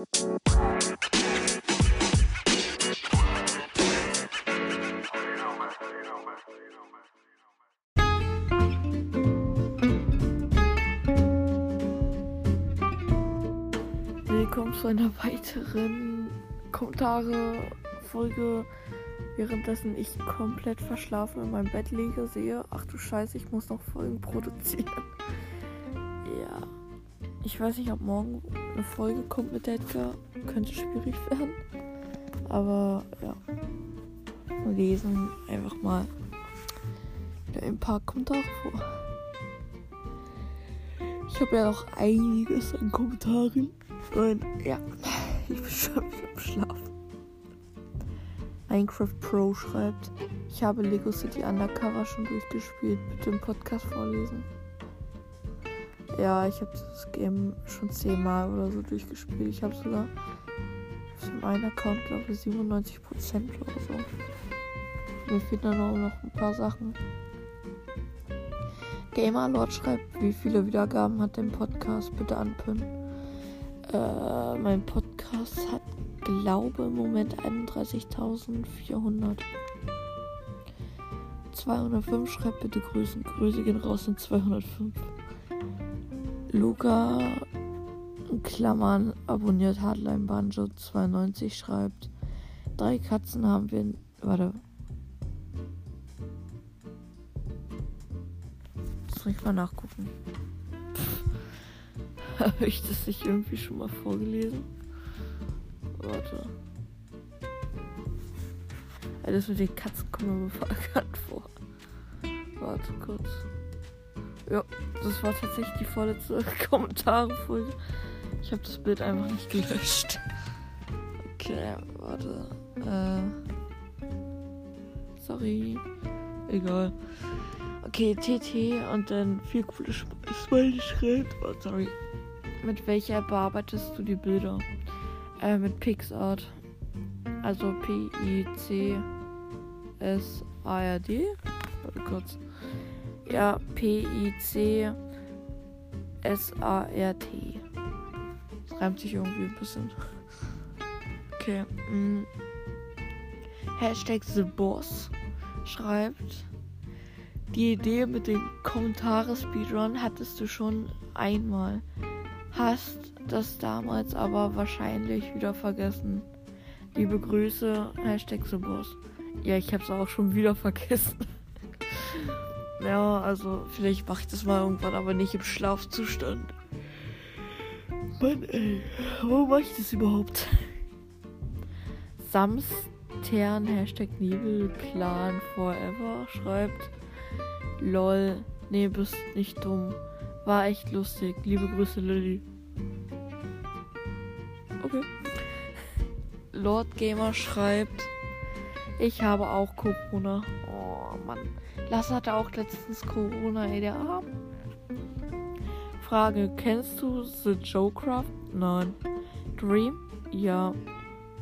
Willkommen zu einer weiteren Kommentare-Folge. Währenddessen ich komplett verschlafen in meinem Bett liege, sehe, ach du Scheiße, ich muss noch Folgen produzieren. Ja. Ich weiß nicht, ob morgen eine Folge kommt mit Edgar. Könnte schwierig werden. Aber ja. Lesen einfach mal ein paar Kommentare vor. Ich habe ja noch einiges an Kommentaren. Und ja, ich bin schon wieder im Schlaf. Minecraft Pro schreibt, ich habe Lego City Undercover schon durchgespielt. Bitte im Podcast vorlesen. Ja, ich habe das Game schon zehnmal oder so durchgespielt. Ich habe sogar auf dem einen Account, glaube ich, 97% oder so. Mir fehlen dann auch noch ein paar Sachen. Gamerlord schreibt, wie viele Wiedergaben hat der Podcast? Bitte anpinnen. Äh, mein Podcast hat, glaube im Moment 31.400. 205 schreibt bitte Grüßen. Grüße gehen raus in 205. Luca Klammern abonniert Hardline Banjo 92 schreibt. Drei Katzen haben wir. Warte. Soll ich mal nachgucken? Habe ich das nicht irgendwie schon mal vorgelesen? Warte. Das mit den Katzen kommt mir bekannt vor. Warte kurz. Ja, das war tatsächlich die vorletzte Kommentare-Folge. Ich habe das Bild einfach nicht gelöscht. Okay, warte. Äh. Sorry. Egal. Okay, TT und dann vier coole Smiley schreibt. Oh, sorry. Mit welcher bearbeitest du die Bilder? Äh, mit PixArt. Also P-I-C-S-A-R-D. Warte kurz. Ja, P-I-C-S-A-R-T. Das reimt sich irgendwie ein bisschen. Okay. Mm. Hashtag The Boss schreibt. Die Idee mit dem Kommentare Speedrun hattest du schon einmal. Hast das damals aber wahrscheinlich wieder vergessen. Liebe Grüße, Hashtag The Boss. Ja, ich hab's auch schon wieder vergessen. Ja, also vielleicht mach ich das mal irgendwann, aber nicht im Schlafzustand. Mann, ey, warum mach ich das überhaupt? Samstern, Hashtag Nebelclan Forever schreibt. Lol, nee, bist nicht dumm. War echt lustig. Liebe Grüße, Lilly. Okay. Lord Gamer schreibt, ich habe auch Corona. Oh Mann. Lasse hatte auch letztens Corona, ey, der Arm. Frage, kennst du The Joecraft? Nein. Dream? Ja.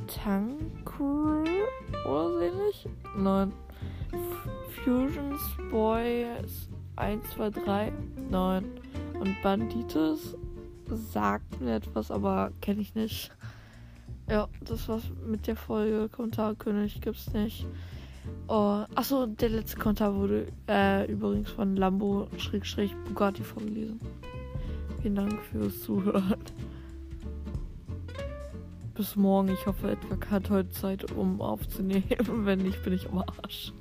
Tanker? Oder ähnlich? Nein. Fusions Boys 1, 2, 3? Nein. Und Bandites sagt mir etwas, aber kenne ich nicht. Ja, das war's mit der Folge. Kommentarkönig gibt's nicht. Oh, achso, der letzte Kommentar wurde äh, übrigens von Lambo-Bugatti vorgelesen. Vielen Dank fürs Zuhören. Bis morgen. Ich hoffe, Edgar hat heute Zeit, um aufzunehmen. Wenn nicht, bin ich am Arsch.